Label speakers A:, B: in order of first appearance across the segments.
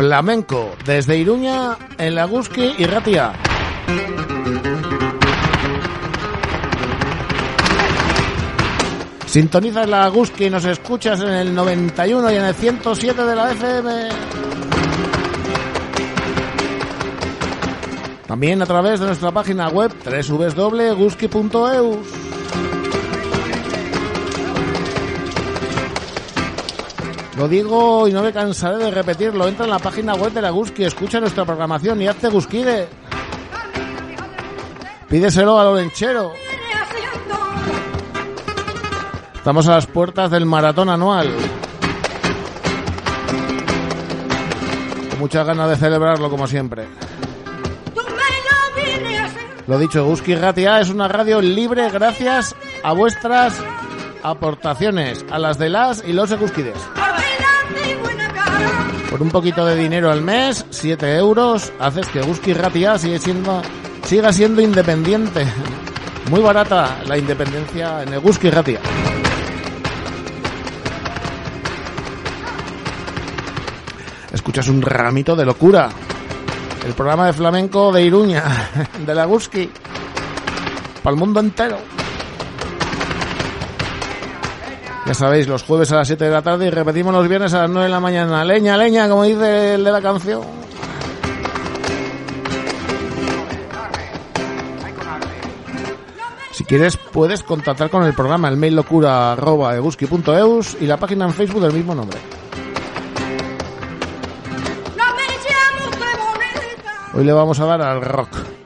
A: Flamenco, desde Iruña, en Laguski y Ratia. Sintonizas la Guski y nos escuchas en el 91 y en el 107 de la FM. También a través de nuestra página web www.guski.eus. Lo digo y no me cansaré de repetirlo. Entra en la página web de la Guski, escucha nuestra programación y hazte Guskide. Pídeselo a Lorenchero. Estamos a las puertas del maratón anual. Con muchas ganas de celebrarlo como siempre. Lo dicho, Guski Ratia es una radio libre gracias a vuestras aportaciones, a las de las y los Guskides. Por un poquito de dinero al mes, 7 euros, haces que Guski Ratia sigue siendo, siga siendo independiente. Muy barata la independencia en el Guski Ratia. Escuchas un ramito de locura. El programa de flamenco de Iruña, de la Guski, para el mundo entero. Ya sabéis, los jueves a las 7 de la tarde y repetimos los viernes a las 9 de la mañana. Leña, leña, como dice el de la canción. Si quieres, puedes contactar con el programa, el mail locura arroba eguski.eus y la página en Facebook del mismo nombre. Hoy le vamos a dar al rock.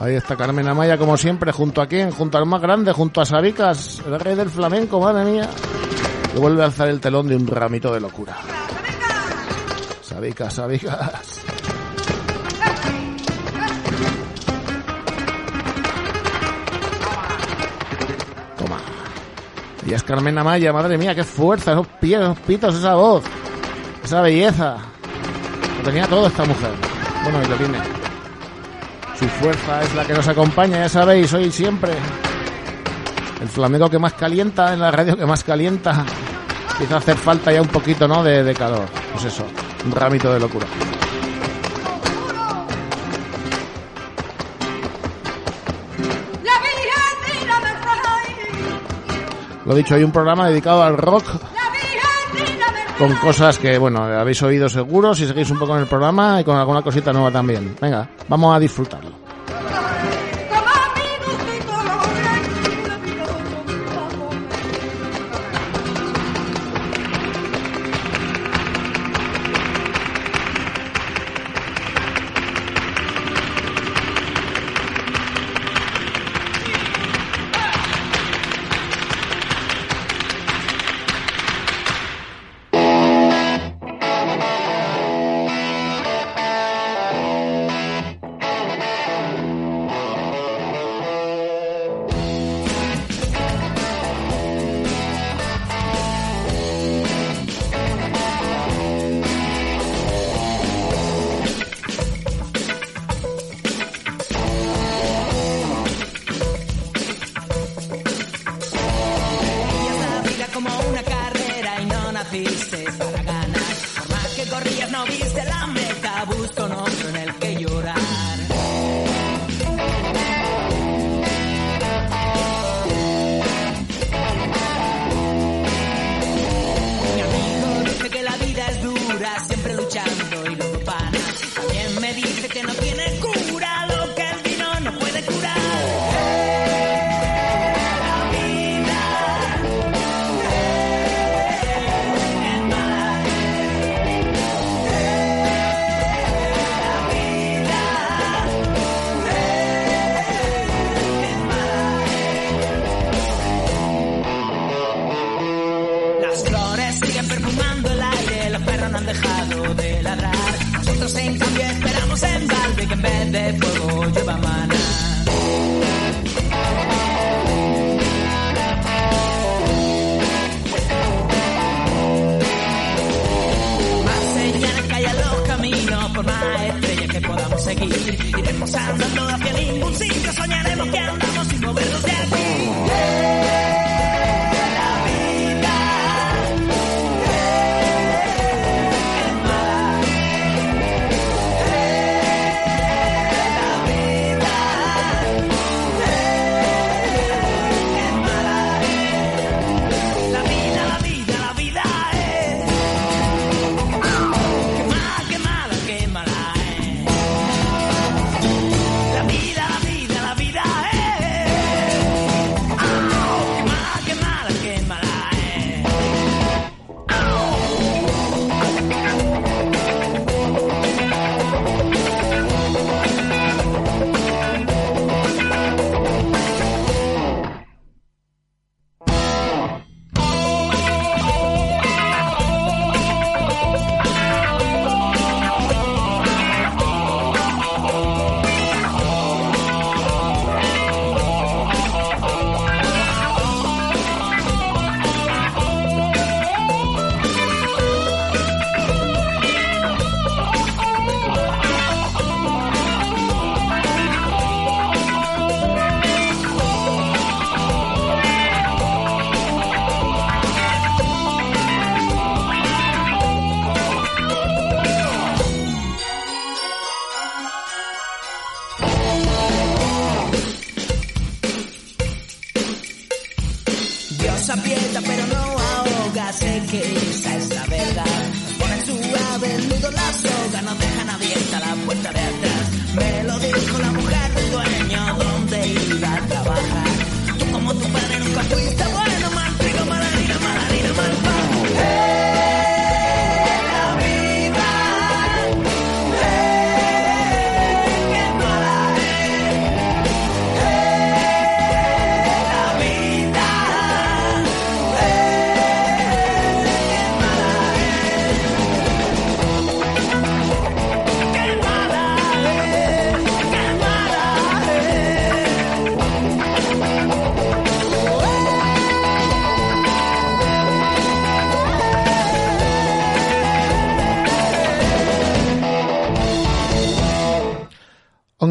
A: Ahí está Carmen Amaya, como siempre, junto a quién, junto al más grande, junto a Sabicas, el rey del flamenco, madre mía. Y vuelve a alzar el telón de un ramito de locura. Sabicas, Sabicas. Toma. Y es Carmen Amaya, madre mía, qué fuerza, esos pies, esos pitos, esa voz, esa belleza. Lo tenía todo esta mujer. Bueno, y lo tiene. Su fuerza es la que nos acompaña, ya sabéis, hoy y siempre. El flamenco que más calienta, en la radio que más calienta. Empieza a hacer falta ya un poquito, ¿no? De, de calor. Pues eso, un ramito de locura. Lo dicho, hay un programa dedicado al rock con cosas que, bueno, habéis oído seguro si seguís un poco en el programa y con alguna cosita nueva también. Venga, vamos a disfrutarlo.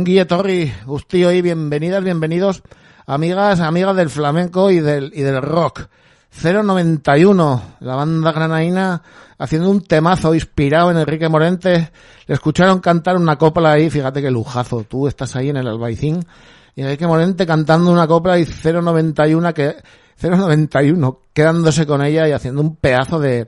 A: Onguille Torri, Bustillo y bienvenidas, bienvenidos, amigas, amigas del flamenco y del, y del rock. 091, la banda granaína haciendo un temazo inspirado en Enrique Morente. Le escucharon cantar una copla ahí, fíjate qué lujazo. Tú estás ahí en el Albaicín y Enrique Morente cantando una copla y 091 que 091 quedándose con ella y haciendo un pedazo de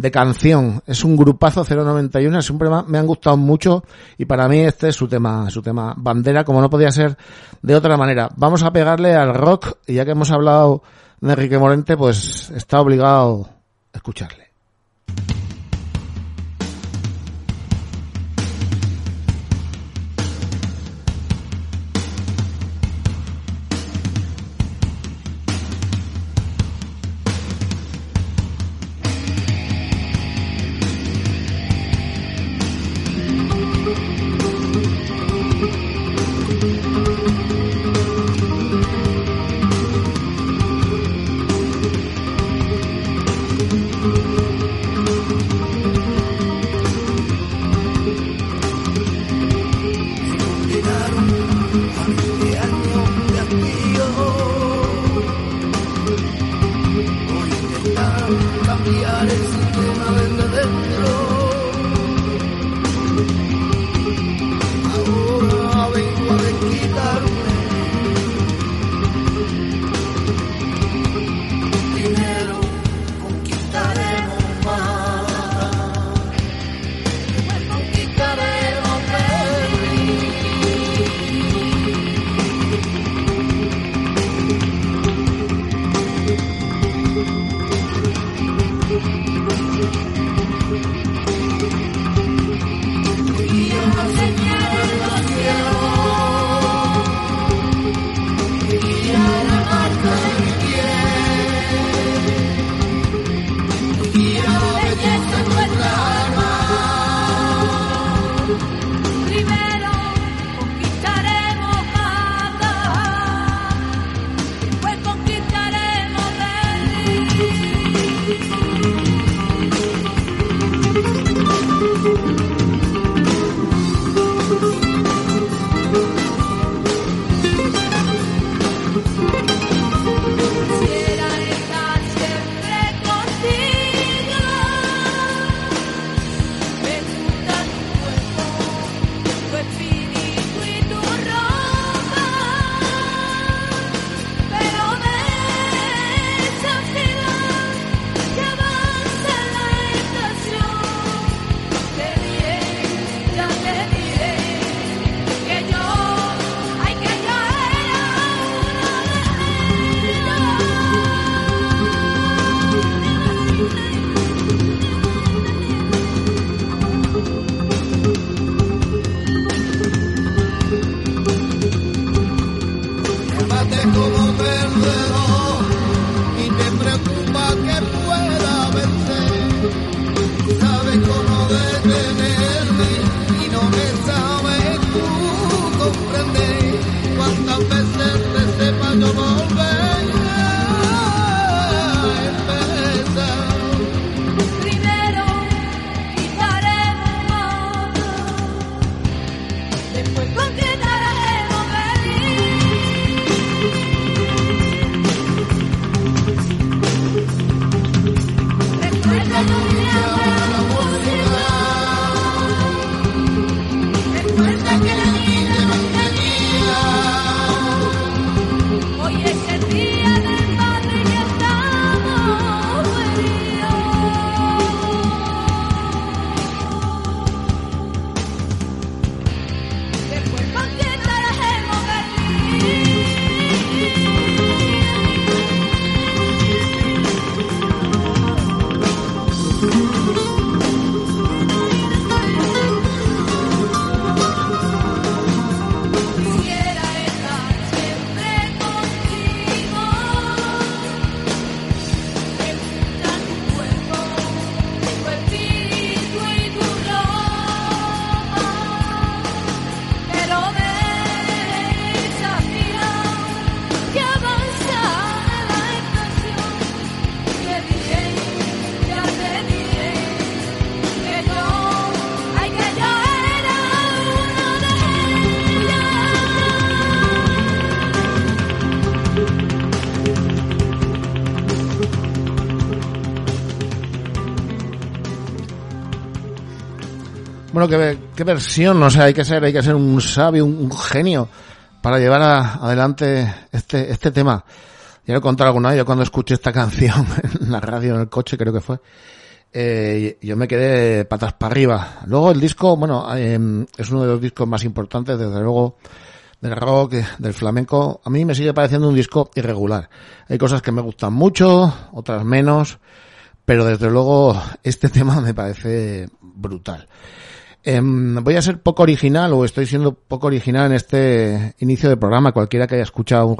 A: de canción. Es un grupazo 091, siempre me ha- me han gustado mucho y para mí este es su tema, su tema bandera, como no podía ser de otra manera. Vamos a pegarle al rock y ya que hemos hablado de Enrique Morente, pues está obligado a escucharle.
B: Pocket
A: Bueno, qué, versión, o sea, hay que ser, hay que ser un sabio, un, genio para llevar a- adelante este, este tema. Ya lo he contado alguna vez, yo cuando escuché esta canción en la radio, en el coche, creo que fue, eh, yo me quedé patas para arriba. Luego el disco, bueno, eh, es uno de los discos más importantes, desde luego, del rock, del flamenco. A mí me sigue pareciendo un disco irregular. Hay cosas que me gustan mucho, otras menos, pero desde luego este tema me parece brutal. Em, voy a ser poco original o estoy siendo poco original en este inicio de programa. Cualquiera que haya escuchado un,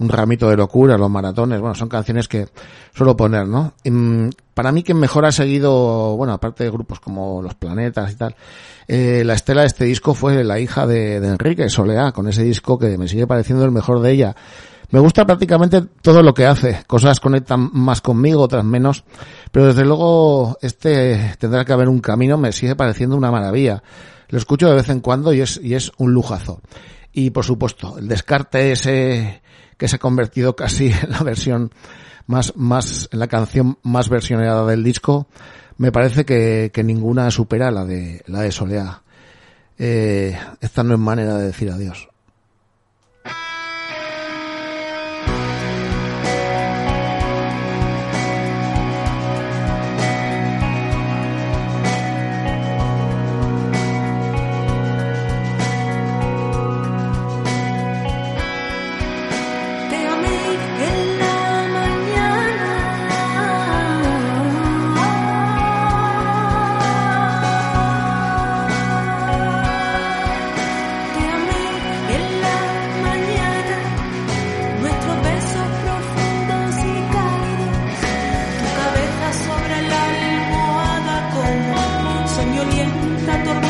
A: un ramito de locura, los maratones, bueno, son canciones que suelo poner, ¿no? Em, para mí quien mejor ha seguido, bueno, aparte de grupos como Los Planetas y tal, eh, la estela de este disco fue la hija de, de Enrique, Soleá, con ese disco que me sigue pareciendo el mejor de ella. Me gusta prácticamente todo lo que hace. Cosas conectan más conmigo, otras menos. Pero desde luego, este tendrá que haber un camino, me sigue pareciendo una maravilla. Lo escucho de vez en cuando y es, y es un lujazo. Y por supuesto, el descarte ese que se ha convertido casi en la versión más, más, en la canción más versionada del disco, me parece que, que ninguna supera la de, la de Soleá. Eh, esta no es manera de decir adiós.
B: violenta tormenta.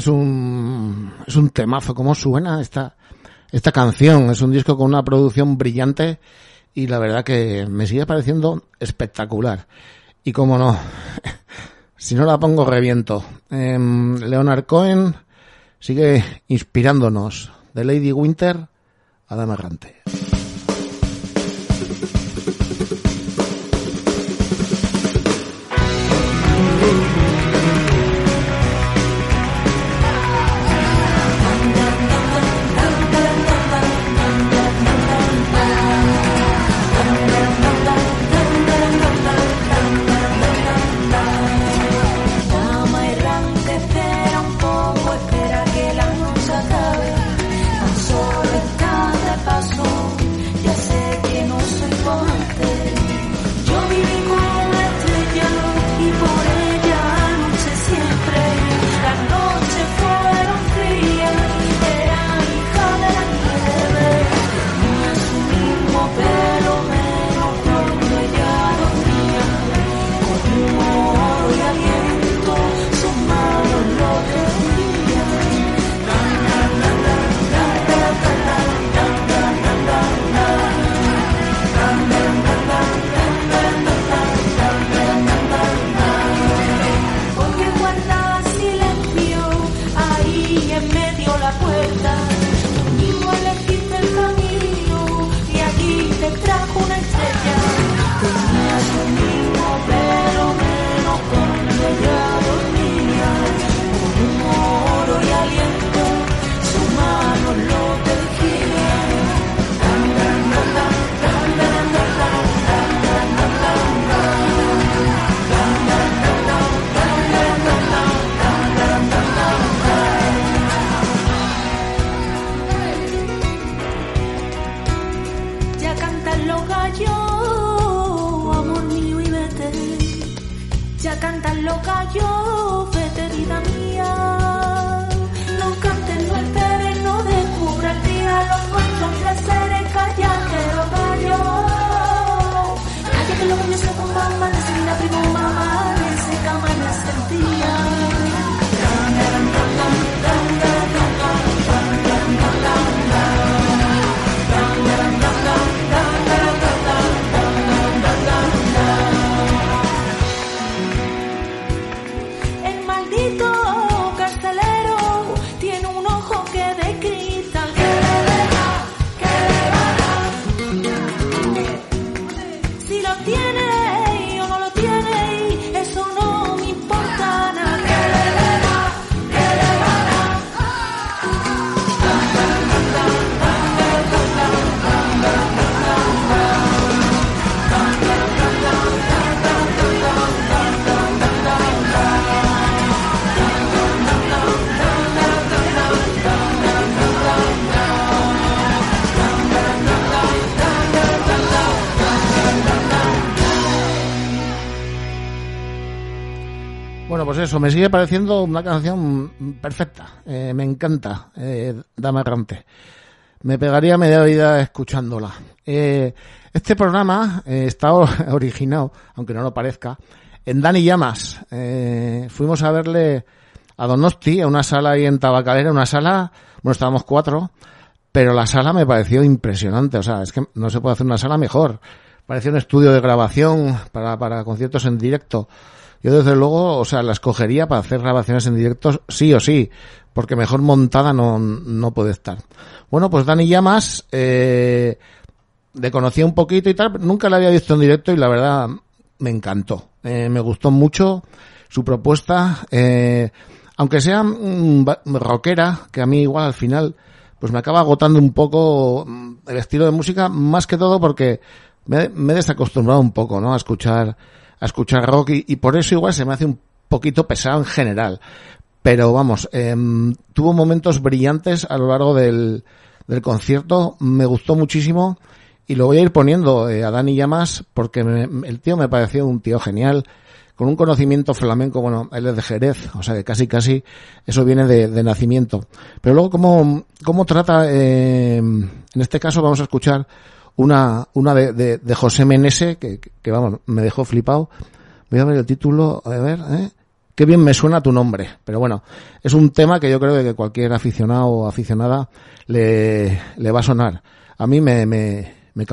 A: Es un es un temazo cómo suena esta esta canción. Es un disco con una producción brillante y la verdad que me sigue pareciendo espectacular. Y como no si no la pongo reviento. Em, Leonard Cohen sigue inspirándonos. De Lady Winter a Dama Errante
B: Ya cantan los gallos, vete vida mía.
A: Bueno, pues eso, me sigue pareciendo una canción perfecta. Eh, me encanta, eh, Dama Errante. Me pegaría media vida escuchándola. Eh, este programa eh, está originado, aunque no lo parezca, en Dani Llamas. Eh, fuimos a verle a Donosti, a una sala ahí en Tabacalera, una sala, bueno, estábamos cuatro, pero la sala me pareció impresionante. O sea, es que no se puede hacer una sala mejor. Parecía un estudio de grabación para, para conciertos en directo. Yo desde luego, o sea, la escogería para hacer grabaciones en directo sí o sí, porque mejor montada no, no puede estar. Bueno, pues Dani Llamas, eh, le conocía un poquito y tal, nunca la había visto en directo y la verdad me encantó. Eh, me gustó mucho su propuesta, eh, aunque sea mm, rockera, que a mí igual al final pues me acaba agotando un poco mm, el estilo de música, más que todo porque me, me he desacostumbrado un poco, ¿no? A escuchar, a escuchar rock y, y por eso igual se me hace un poquito pesado en general. Pero vamos, em, tuvo momentos brillantes a lo largo del, del concierto, me gustó muchísimo y lo voy a ir poniendo eh, a Dani Llamas porque me- el tío me pareció un tío genial, con un conocimiento flamenco, bueno, él es de Jerez, o sea que casi casi eso viene de, de nacimiento. Pero luego cómo, cómo trata, eh, en este caso vamos a escuchar una, una de, de, de José Menese, que, que, que, vamos, me dejó flipado. Voy a ver el título, a ver, ¿eh?
C: qué bien me suena tu nombre. Pero bueno, es un tema que yo creo que cualquier aficionado o aficionada le, le va a sonar. A mí me, me, me.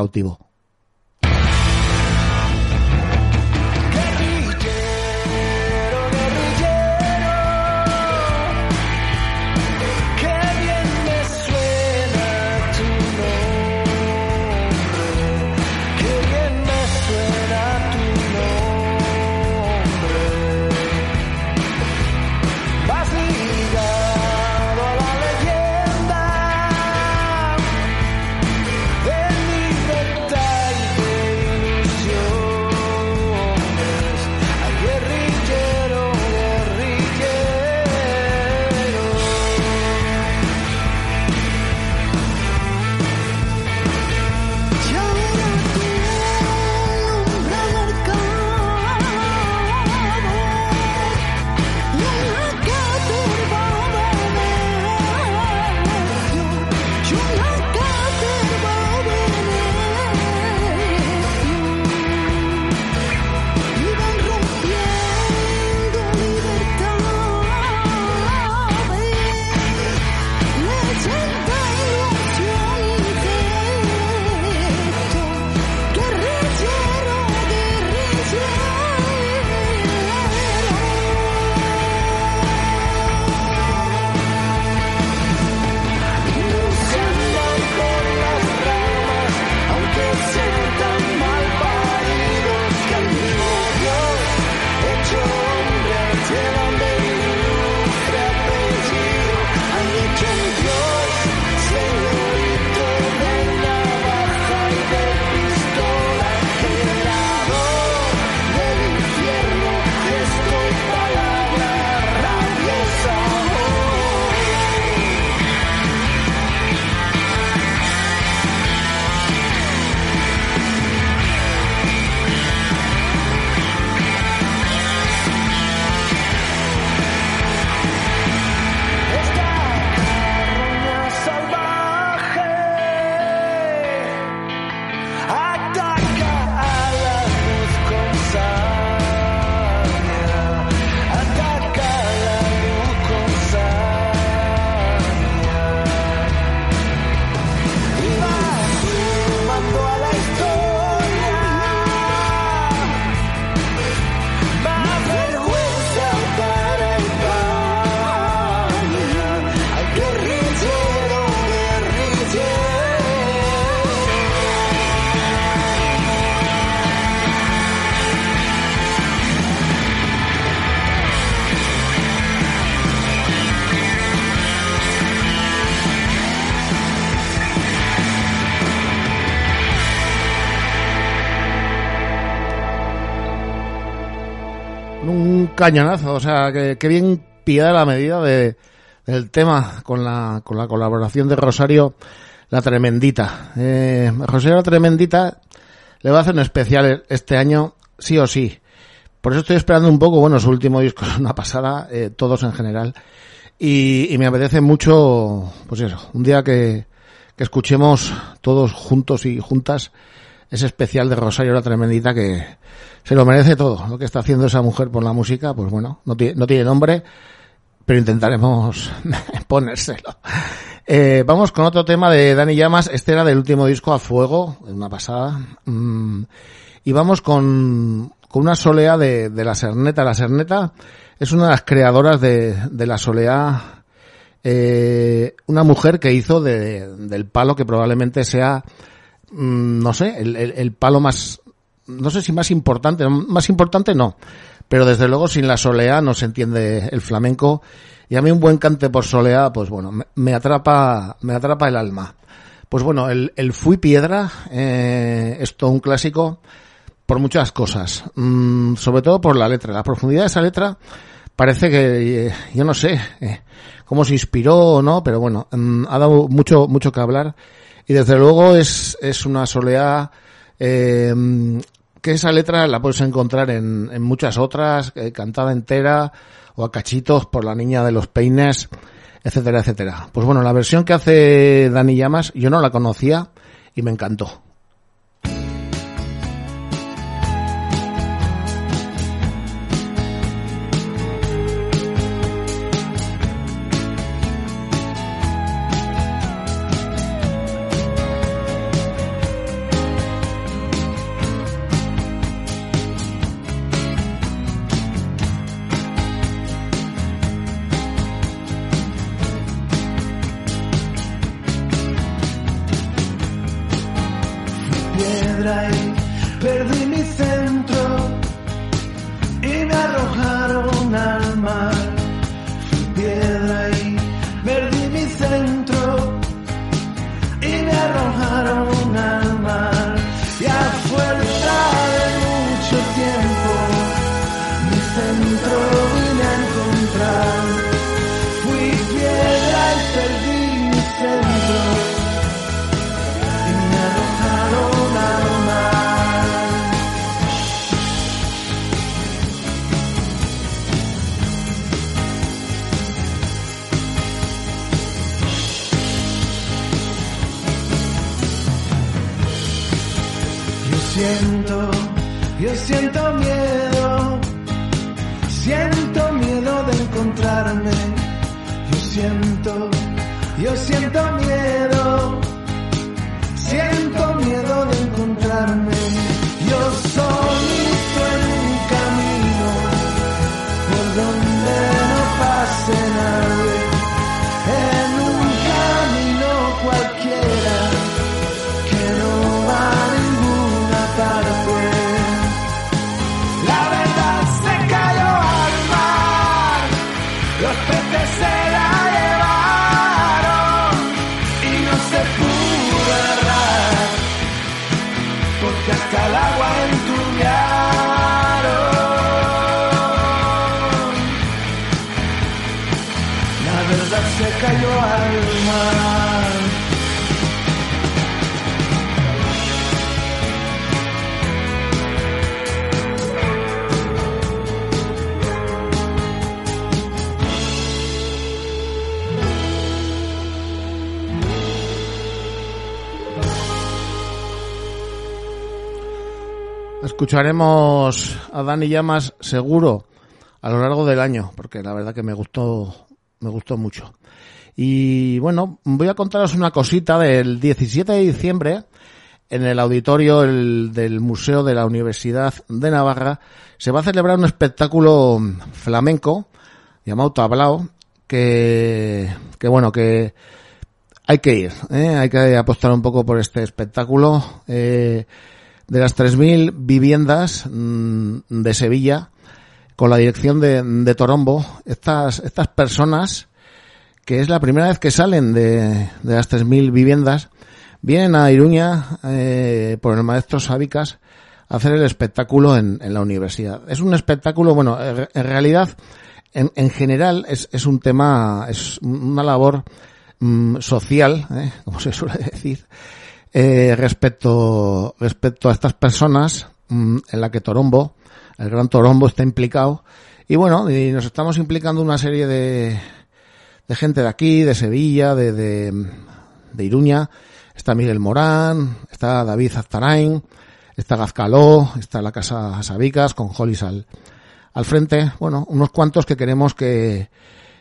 C: Cañonazo, o sea, que, que bien pillada la medida de, del tema con la, con la colaboración de Rosario la Tremendita. Eh, Rosario la Tremendita le va a hacer un especial este año, sí o sí. Por eso estoy esperando un poco, bueno, su último disco es una pasada, eh, todos en general. Y, y me apetece mucho, pues eso, un día que, que escuchemos todos juntos y juntas ese especial de Rosario la Tremendita que se lo merece todo. Lo que está haciendo esa mujer por la música, pues bueno, no tiene, no tiene nombre, pero intentaremos ponérselo. Eh, vamos con otro tema de Dani Llamas. Este era del último disco a fuego, una pasada. Mm, y vamos con, con una solea de, de la Serneta. La Serneta es una de las creadoras de, de la solea, eh, una mujer que hizo de, del palo que probablemente sea, mm, no sé, el, el, el palo más, no sé si más importante, más importante no, pero desde luego sin la solea no se entiende el flamenco. Y a mí un buen cante por solea, pues bueno, me, me atrapa, me atrapa el alma. Pues bueno, el, el Fui Piedra, eh, es todo un clásico por muchas cosas, mm, sobre todo por la letra, la profundidad de esa letra parece que, eh, yo no sé, eh, cómo se inspiró o no, pero bueno, mm, ha dado mucho, mucho que hablar. Y desde luego es, es una soleá, eh, que esa letra la puedes encontrar en, muchas otras, eh, cantada entera o a cachitos por la niña de los peines, etcétera, etcétera. Pues bueno, la versión que hace Dani Llamas yo no la conocía y me encantó.
A: Escucharemos a Dani Llamas seguro a lo largo del año, porque la verdad que me gustó, me gustó mucho. Y bueno, voy a contaros una cosita del 17 de diciembre en el auditorio el- del Museo de la Universidad de Navarra se va a celebrar un espectáculo flamenco llamado Tablao que, que bueno, que hay que ir, ¿eh? hay que apostar un poco por este espectáculo. Eh, de las 3.000 viviendas mm, de Sevilla, con la dirección de, de Torombo, estas, estas personas, que es la primera vez que salen de, de las 3.000 viviendas, vienen a Iruña eh, por el maestro Sábicas a hacer el espectáculo en, en la universidad. Es un espectáculo, bueno, en realidad, en, en general, es, es un tema, es una labor mm, social, ¿eh? como se suele decir, eh, respecto, respecto a estas personas mm, en la que Torombo, el gran Torombo está implicado. Y bueno, y nos estamos implicando una serie de, de gente de aquí, de Sevilla, de, de, de Iruña. Está Miguel Morán, está David Aztarain, está Gazcaló, está la Casa Sabicas con Hollis al, al frente. Bueno, unos cuantos que queremos que,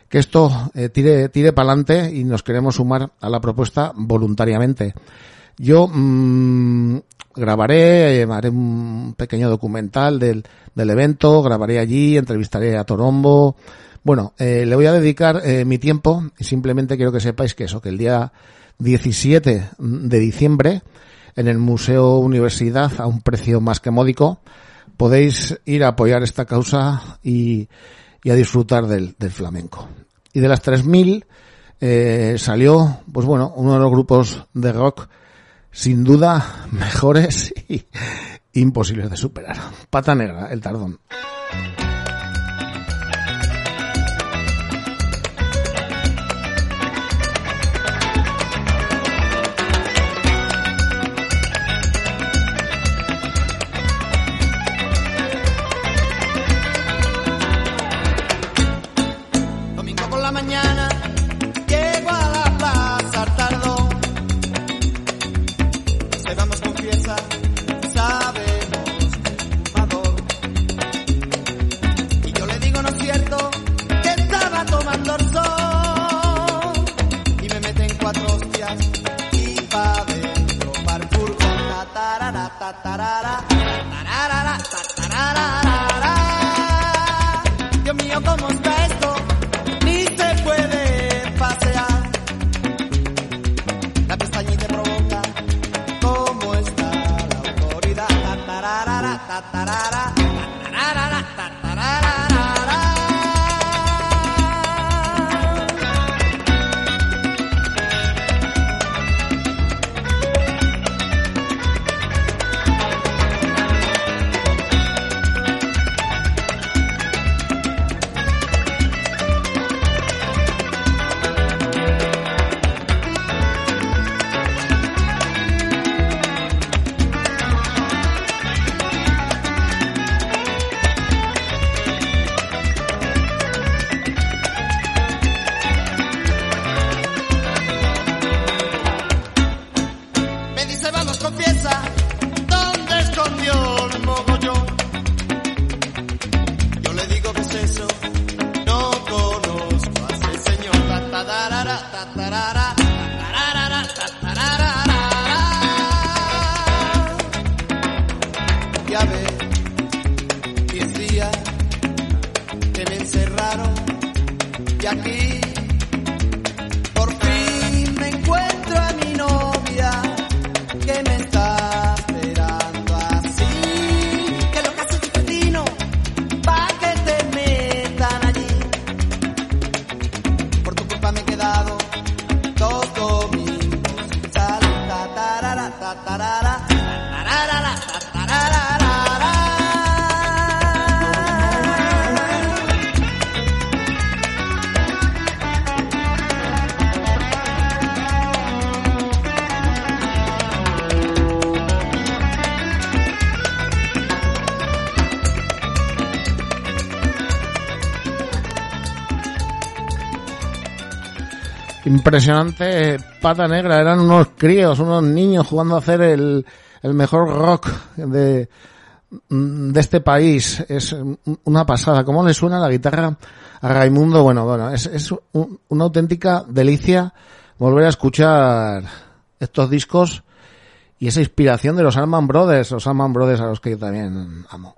A: que esto eh, tire, tire para adelante y nos queremos sumar a la propuesta voluntariamente. Yo mm, grabaré, eh, haré un pequeño documental del, del evento, grabaré allí, entrevistaré a Torombo. Bueno, eh, le voy a dedicar eh, mi tiempo y simplemente quiero que sepáis que eso, que el día 17 de diciembre en el Museo Universidad a un precio más que módico podéis ir a apoyar esta causa y, y a disfrutar del, del flamenco. Y de las 3.000 eh, salió, pues bueno, uno de los grupos de rock sin duda mejores y imposibles de superar. Pata negra, el tardón.
D: ta da da.
A: Impresionante, pata negra, eran unos críos, unos niños jugando a hacer el, el mejor rock de, de este país. Es una pasada. ¿Cómo le suena la guitarra a Raimundo? Bueno, bueno, es, es un- una auténtica delicia volver a escuchar estos discos y esa inspiración de los Allman Brothers, los Allman Brothers a los que yo también amo.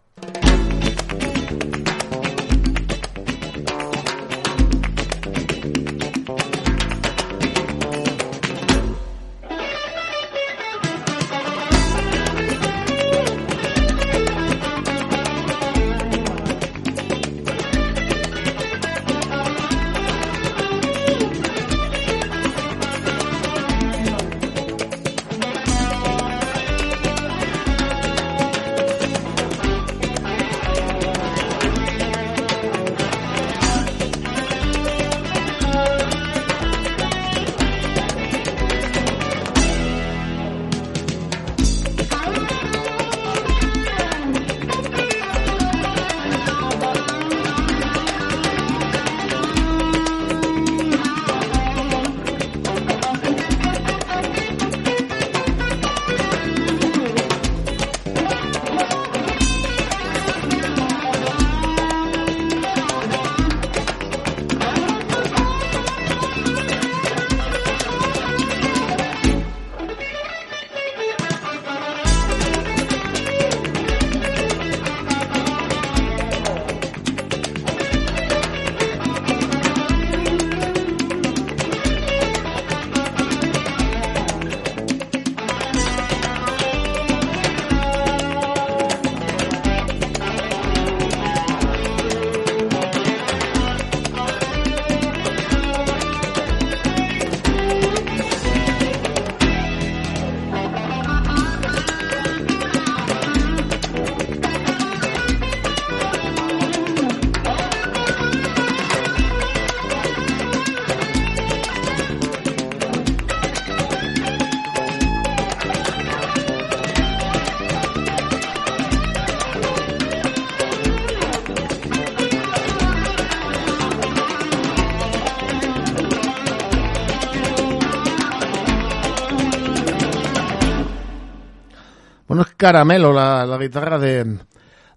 A: Caramelo la, la guitarra de,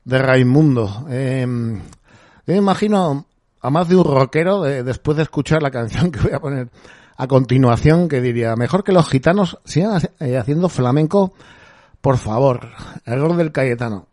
A: de Raimundo. Eh, yo me imagino a más de un rockero, de- después de escuchar la canción que voy a poner a continuación, que diría, mejor que los gitanos sigan eh, haciendo flamenco, por favor. Error del Cayetano.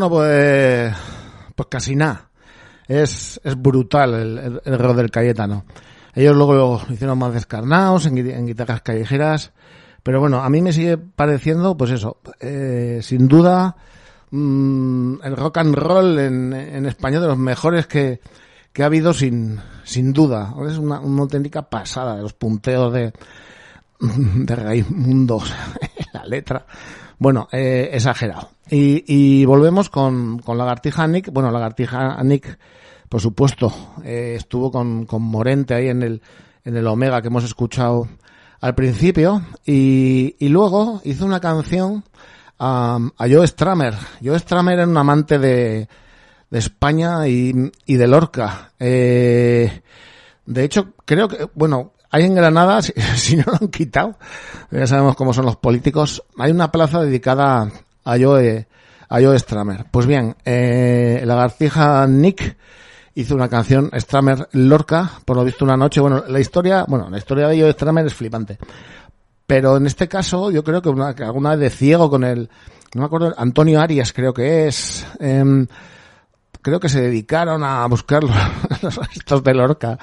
A: Bueno, pues, pues casi nada. Es, es brutal el, el, rock del Cayetano. Ellos luego lo hicieron más descarnados en guitarras callejeras. Pero bueno, a mí me sigue pareciendo, pues eso, eh, sin duda, mm, el rock and roll en, en español de los mejores que, que ha habido sin, sin duda. Es una, una auténtica pasada de los punteos de, de Raimundo, la letra. Bueno, eh, exagerado. Y, y volvemos con, con Lagartija Nick. Bueno, Lagartija Nick, por supuesto, eh, estuvo con, con Morente ahí en el, en el Omega que hemos escuchado al principio. Y, y luego hizo una canción um, a Joe Stramer. Joe Stramer era un amante de, de España y, y de Lorca. Eh, de hecho, creo que, bueno, hay en Granada, si, no lo han quitado, ya sabemos cómo son los políticos, hay una plaza dedicada a Joe, a Joe Stramer. Pues bien, eh, la Garcija Nick hizo una canción, Stramer Lorca, por lo visto una noche. Bueno, la historia, bueno, la historia de Joe Stramer es flipante. Pero en este caso, yo creo que, una, alguna vez de ciego con el, no me acuerdo, Antonio Arias creo que es, em, creo que se dedicaron a buscar los, los restos de Lorca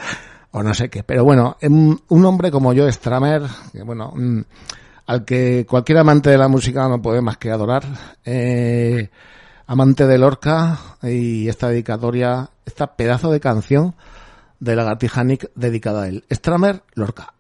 A: no sé qué. Pero bueno, em, un hombre como yo, Stramer, que bueno, mm, al que cualquier amante de la música no puede más que adorar, eh, amante de Lorca y esta dedicatoria, esta pedazo de canción de Lagartija Nick dedicada a él. Stramer, Lorca.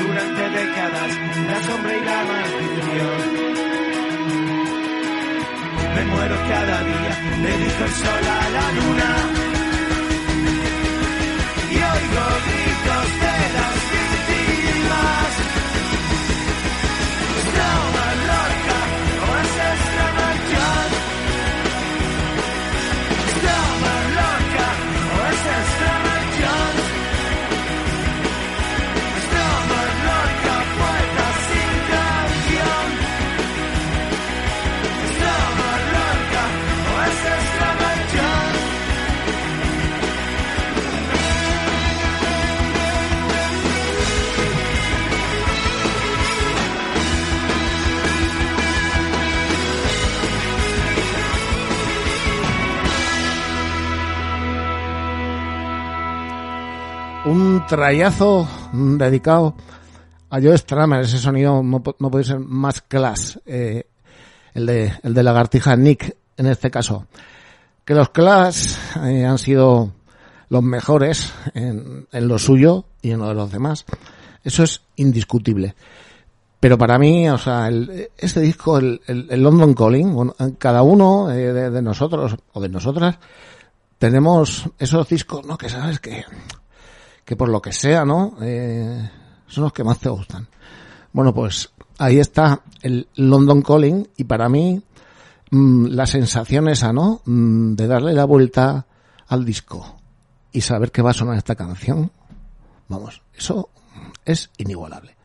E: Durante décadas, la sombra y la martirio. Me
F: muero cada día, le dijo el sol a la luna. Y oigo
G: Un trayazo dedicado a Joe Stramer. Ese sonido no, no puede ser más class. eh, el, de, el de Lagartija Nick, en este caso. Que los class eh, han sido los mejores en, en lo suyo y en lo de los demás. Eso es indiscutible. Pero para mí, o sea, el- este disco, el, el- el London Calling, bueno, cada uno eh, de, de nosotros o de nosotras, tenemos esos discos, ¿no? Que sabes que, que por lo que sea, ¿no? Eh, son los que más te gustan. Bueno, pues ahí está el London Calling y para mí mm, la sensación esa, ¿no? Mm, de darle la vuelta al disco y saber que va a sonar esta canción, vamos, eso es inigualable.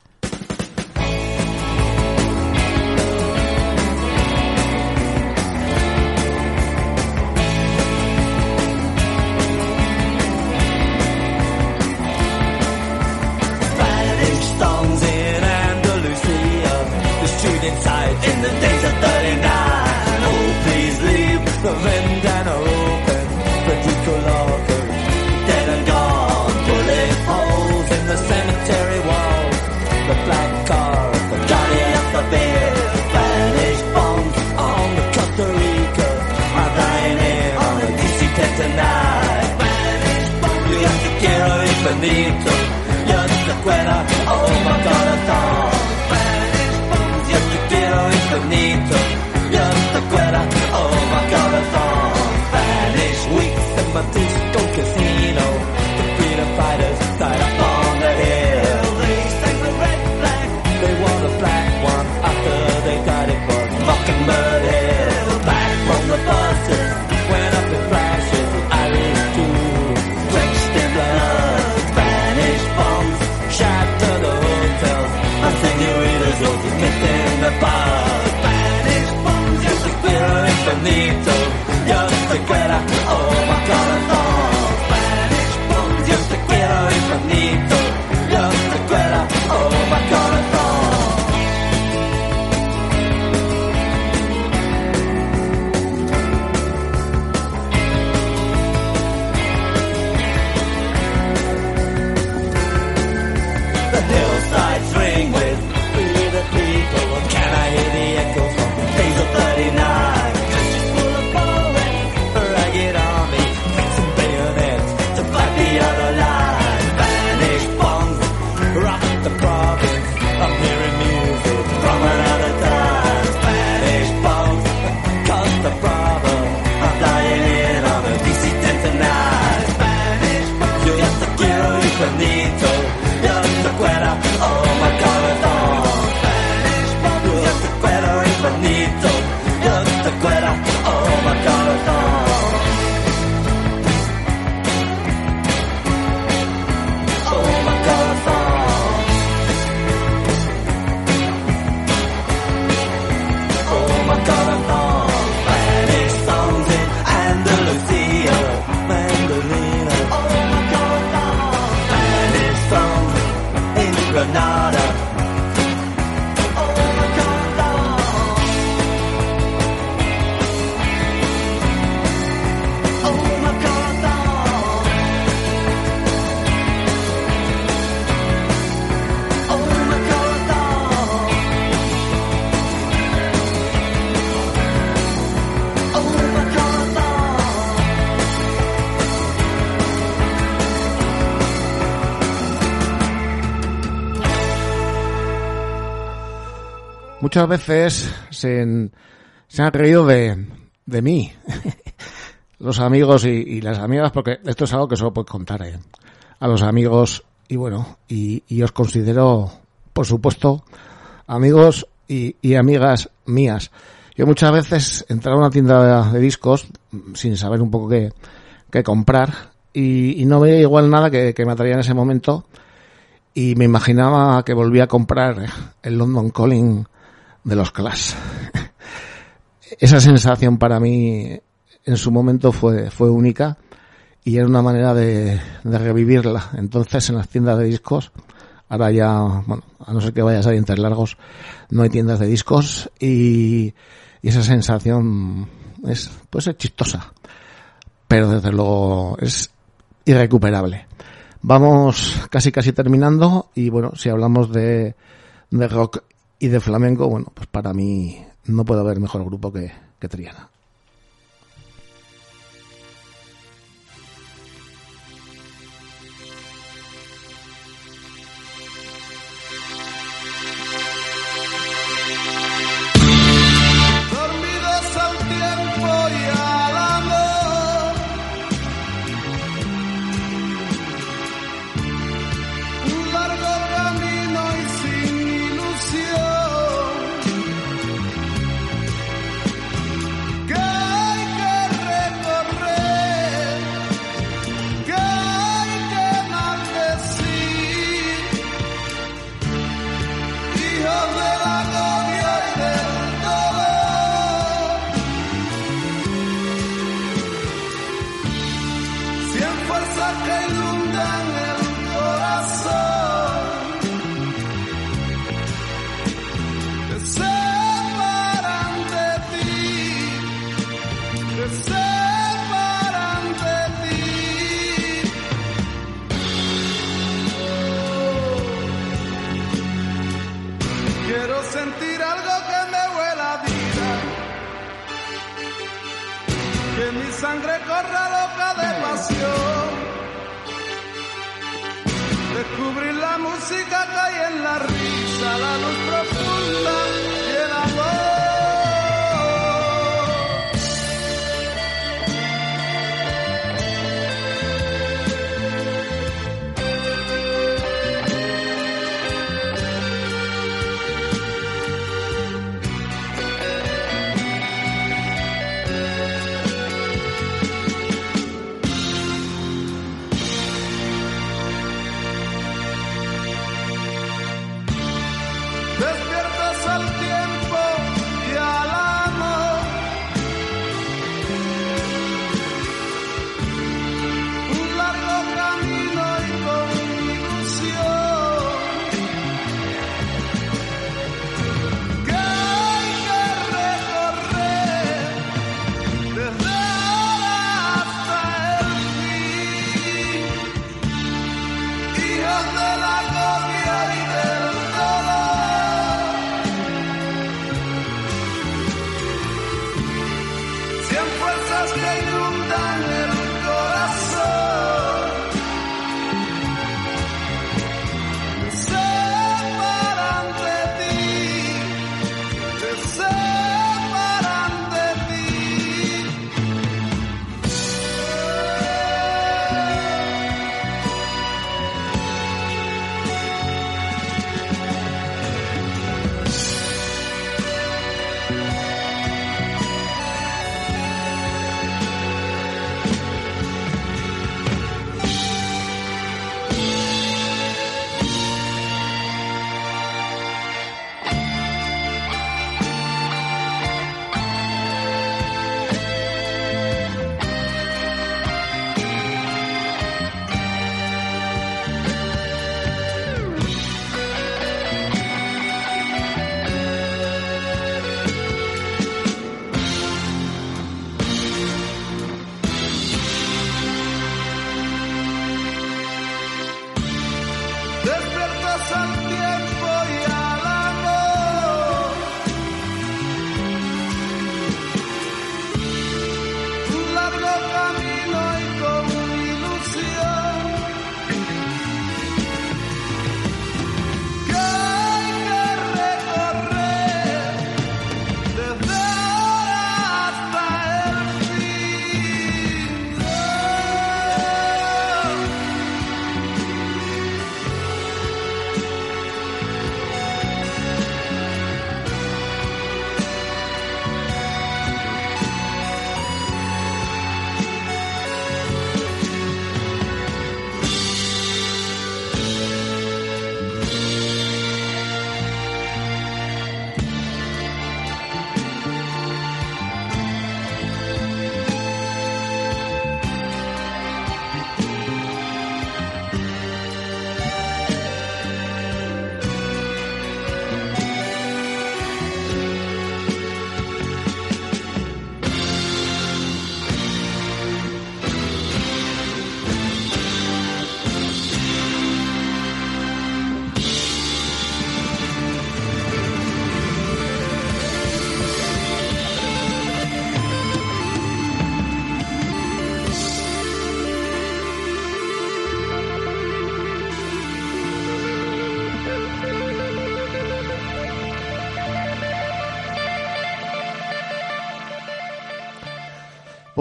A: Muchas veces se, se han reído de, de mí, los amigos y, las amigas, porque esto es algo que solo puedo contar eh, a los amigos y bueno, y, os considero, por supuesto, amigos y, amigas mías. Yo muchas veces entraba a una tienda de, discos mm, sin saber un poco qué, qué comprar y, no veía igual nada que, que me atraía en ese momento y me imaginaba que volvía a comprar el London Calling de los Clash. Esa sensación para mí en su momento fue, fue única y era una manera de, de revivirla. Entonces en las tiendas de discos, ahora ya, bueno, a no ser que vayas a dientes largos, no hay tiendas de discos y, y esa sensación es, pues es chistosa, pero desde luego es irrecuperable. Vamos casi casi terminando y bueno, si hablamos de, de rock y de flamenco, bueno, pues para mí no puede haber mejor grupo que, que Triana.
E: Descubrir la música que en la risa, la luz profunda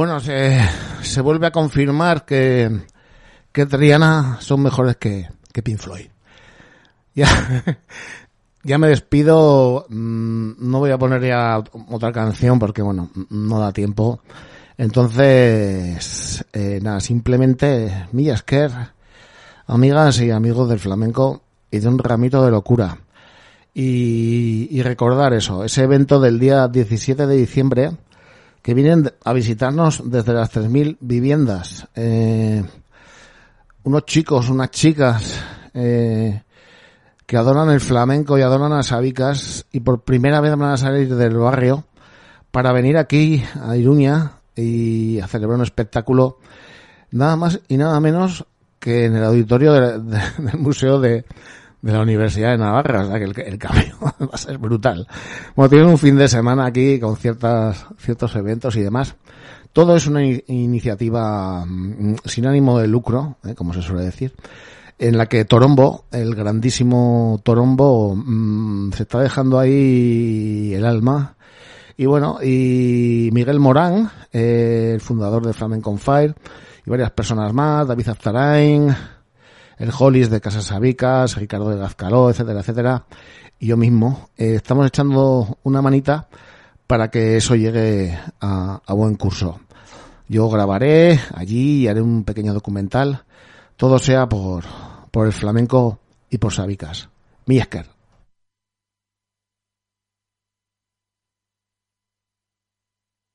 A: Bueno, se, se vuelve a confirmar que, que Triana son mejores que, que Pink Floyd. Ya, ya me despido. mm, No voy a poner ya otra canción porque, bueno, no da tiempo. Entonces, eh, nada, simplemente Millasker, amigas y amigos del flamenco y de un ramito de locura. Y, y recordar eso, ese evento del día 17 de diciembre, que vienen a visitarnos desde las 3.000 viviendas. Eh, unos chicos, unas chicas eh, que adoran el flamenco y adoran a Sabicas y por primera vez van a salir del barrio para venir aquí a Iruña y a celebrar un espectáculo nada más y nada menos que en el auditorio de- de- del Museo de, de la Universidad de Navarra, o sea que el, cambio va a ser brutal. Bueno, tienen un fin de semana aquí con ciertas, ciertos eventos y demás. Todo es una iniciativa mm, sin ánimo de lucro, eh, como se suele decir, en la que Torombo, el grandísimo Torombo, mm, se está dejando ahí el alma. Y bueno, y Miguel Morán, eh, el fundador de Flamenco Fire, y varias personas más, David Aftarain, el Hollis de Casas Sabicas, Ricardo de Gazcaló, etcétera, etcétera, y yo mismo, eh, estamos echando una manita para que eso llegue a, a buen curso. Yo grabaré allí y haré un pequeño documental, todo sea por, por el flamenco y por Sabicas. Miesker.